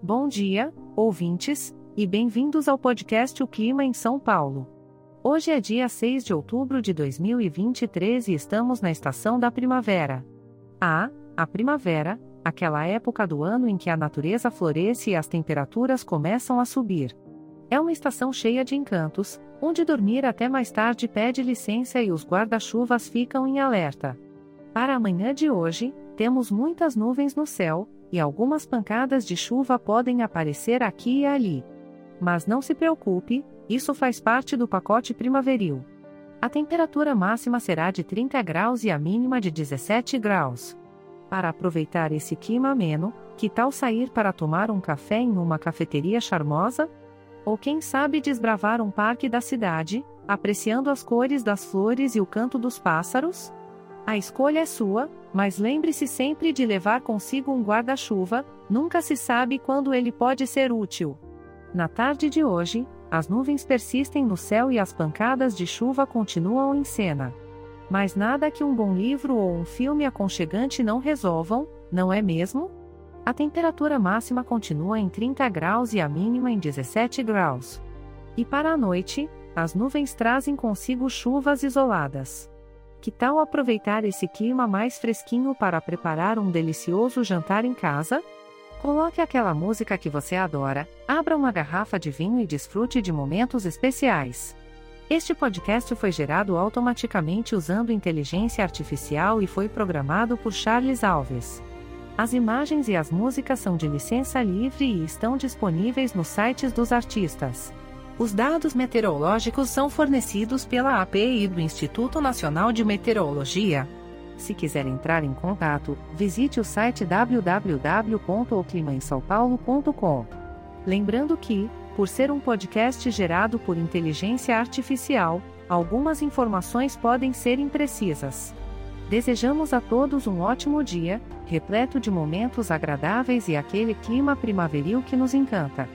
Bom dia, ouvintes, e bem-vindos ao podcast O Clima em São Paulo. Hoje é dia 6 de outubro de 2023 e estamos na estação da primavera. Ah, a primavera, aquela época do ano em que a natureza floresce e as temperaturas começam a subir. É uma estação cheia de encantos, onde dormir até mais tarde pede licença e os guarda-chuvas ficam em alerta. Para a manhã de hoje, temos muitas nuvens no céu, e algumas pancadas de chuva podem aparecer aqui e ali. Mas não se preocupe, isso faz parte do pacote primaveril. A temperatura máxima será de 30 graus e a mínima de 17 graus. Para aproveitar esse clima ameno, que tal sair para tomar um café em uma cafeteria charmosa? Ou quem sabe desbravar um parque da cidade, apreciando as cores das flores e o canto dos pássaros? A escolha é sua, mas lembre-se sempre de levar consigo um guarda-chuva, nunca se sabe quando ele pode ser útil. Na tarde de hoje, as nuvens persistem no céu e as pancadas de chuva continuam em cena. Mas nada que um bom livro ou um filme aconchegante não resolvam, não é mesmo? A temperatura máxima continua em 30 graus e a mínima em 17 graus. E para a noite, as nuvens trazem consigo chuvas isoladas. Que tal aproveitar esse clima mais fresquinho para preparar um delicioso jantar em casa? Coloque aquela música que você adora, abra uma garrafa de vinho e desfrute de momentos especiais. Este podcast foi gerado automaticamente usando inteligência artificial e foi programado por Charles Alves. As imagens e as músicas são de licença livre e estão disponíveis nos sites dos artistas. Os dados meteorológicos são fornecidos pela API do Instituto Nacional de Meteorologia. Se quiser entrar em contato, visite o site www.oclimaemsaopaulo.com. Lembrando que, por ser um podcast gerado por inteligência artificial, algumas informações podem ser imprecisas. Desejamos a todos um ótimo dia, repleto de momentos agradáveis e aquele clima primaveril que nos encanta.